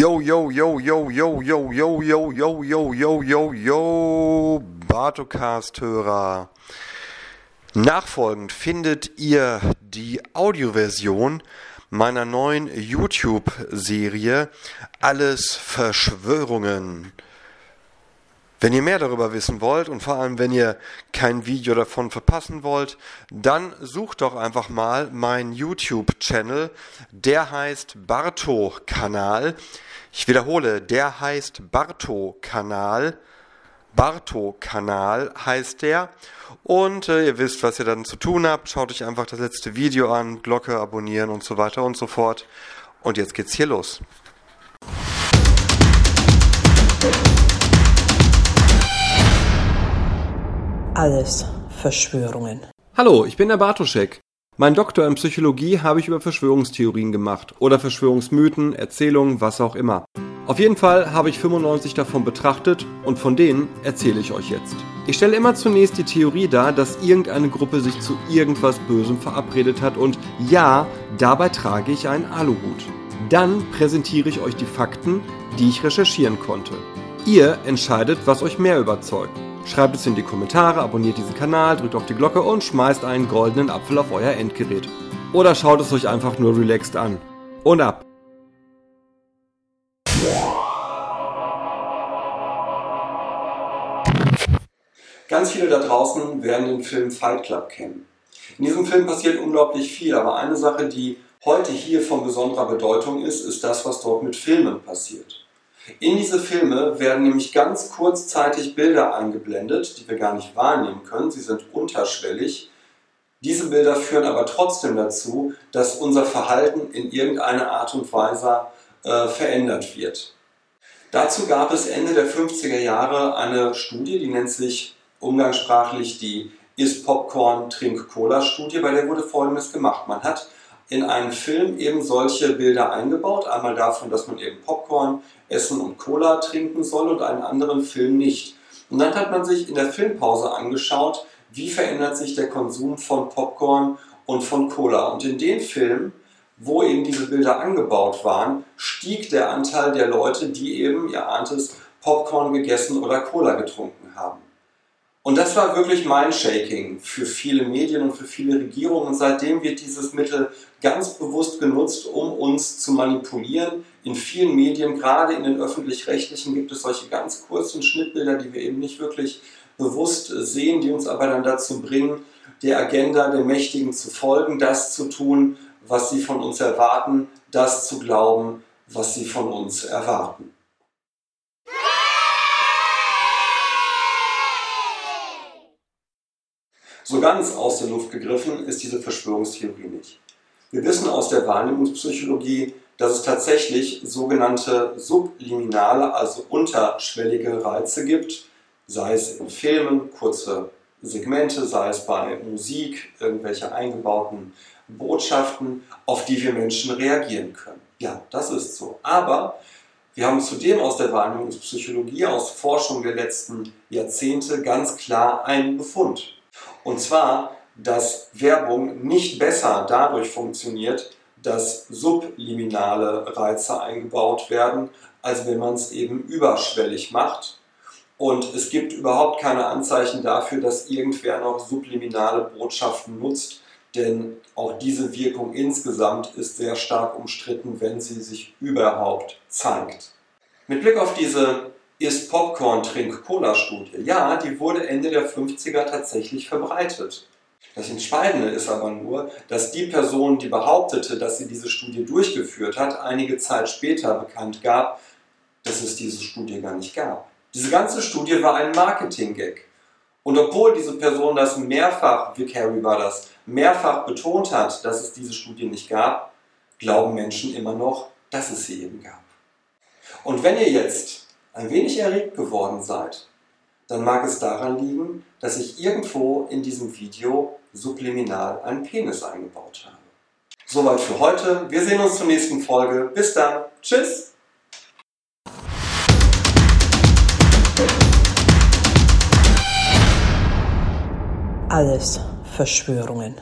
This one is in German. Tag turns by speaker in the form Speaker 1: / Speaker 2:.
Speaker 1: Yo, yo, yo, yo, yo, yo, yo, yo, yo, yo, yo, yo, yo, Bartocast-Hörer. Nachfolgend findet ihr die Audioversion meiner neuen YouTube-Serie Alles Verschwörungen. Wenn ihr mehr darüber wissen wollt und vor allem, wenn ihr kein Video davon verpassen wollt, dann sucht doch einfach mal meinen YouTube-Channel. Der heißt Barto-Kanal. Ich wiederhole, der heißt Barto-Kanal. Barto-Kanal heißt der. Und äh, ihr wisst, was ihr dann zu tun habt. Schaut euch einfach das letzte Video an, Glocke abonnieren und so weiter und so fort. Und jetzt geht's hier los.
Speaker 2: Alles Verschwörungen.
Speaker 3: Hallo, ich bin der Bartoschek. Mein Doktor in Psychologie habe ich über Verschwörungstheorien gemacht oder Verschwörungsmythen, Erzählungen, was auch immer. Auf jeden Fall habe ich 95 davon betrachtet und von denen erzähle ich euch jetzt. Ich stelle immer zunächst die Theorie dar, dass irgendeine Gruppe sich zu irgendwas Bösem verabredet hat und ja, dabei trage ich einen Aluhut. Dann präsentiere ich euch die Fakten, die ich recherchieren konnte. Ihr entscheidet, was euch mehr überzeugt. Schreibt es in die Kommentare, abonniert diesen Kanal, drückt auf die Glocke und schmeißt einen goldenen Apfel auf euer Endgerät. Oder schaut es euch einfach nur relaxed an. Und ab!
Speaker 1: Ganz viele da draußen werden den Film Fight Club kennen. In diesem Film passiert unglaublich viel, aber eine Sache, die heute hier von besonderer Bedeutung ist, ist das, was dort mit Filmen passiert. In diese Filme werden nämlich ganz kurzzeitig Bilder eingeblendet, die wir gar nicht wahrnehmen können. Sie sind unterschwellig. Diese Bilder führen aber trotzdem dazu, dass unser Verhalten in irgendeiner Art und Weise äh, verändert wird. Dazu gab es Ende der 50er Jahre eine Studie, die nennt sich umgangssprachlich die Ist Popcorn, Trink Cola Studie, bei der wurde Folgendes gemacht. Man hat in einen Film eben solche Bilder eingebaut. Einmal davon, dass man eben Popcorn essen und Cola trinken soll und einen anderen Film nicht. Und dann hat man sich in der Filmpause angeschaut, wie verändert sich der Konsum von Popcorn und von Cola. Und in den Filmen, wo eben diese Bilder angebaut waren, stieg der Anteil der Leute, die eben, ihr ahnt es, Popcorn gegessen oder Cola getrunken haben. Und das war wirklich Mindshaking für viele Medien und für viele Regierungen. Und seitdem wird dieses Mittel ganz bewusst genutzt, um uns zu manipulieren. In vielen Medien, gerade in den öffentlich-rechtlichen, gibt es solche ganz kurzen Schnittbilder, die wir eben nicht wirklich bewusst sehen, die uns aber dann dazu bringen, der Agenda der Mächtigen zu folgen, das zu tun, was sie von uns erwarten, das zu glauben, was sie von uns erwarten. So ganz aus der Luft gegriffen ist diese Verschwörungstheorie nicht. Wir wissen aus der Wahrnehmungspsychologie, dass es tatsächlich sogenannte subliminale, also unterschwellige Reize gibt, sei es in Filmen, kurze Segmente, sei es bei Musik, irgendwelche eingebauten Botschaften, auf die wir Menschen reagieren können. Ja, das ist so. Aber wir haben zudem aus der Wahrnehmungspsychologie, aus Forschung der letzten Jahrzehnte ganz klar einen Befund. Und zwar, dass Werbung nicht besser dadurch funktioniert, dass subliminale Reize eingebaut werden, als wenn man es eben überschwellig macht. Und es gibt überhaupt keine Anzeichen dafür, dass irgendwer noch subliminale Botschaften nutzt, denn auch diese Wirkung insgesamt ist sehr stark umstritten, wenn sie sich überhaupt zeigt. Mit Blick auf diese ist Popcorn Trink Cola Studie. Ja, die wurde Ende der 50er tatsächlich verbreitet. Das Entscheidende ist aber nur, dass die Person, die behauptete, dass sie diese Studie durchgeführt hat, einige Zeit später bekannt gab, dass es diese Studie gar nicht gab. Diese ganze Studie war ein Marketing-Gag. Und obwohl diese Person das mehrfach, Vic Harry war das, mehrfach betont hat, dass es diese Studie nicht gab, glauben Menschen immer noch, dass es sie eben gab. Und wenn ihr jetzt ein wenig erregt geworden seid, dann mag es daran liegen, dass ich irgendwo in diesem Video subliminal einen Penis eingebaut habe. Soweit für heute. Wir sehen uns zur nächsten Folge. Bis dann. Tschüss.
Speaker 2: Alles Verschwörungen.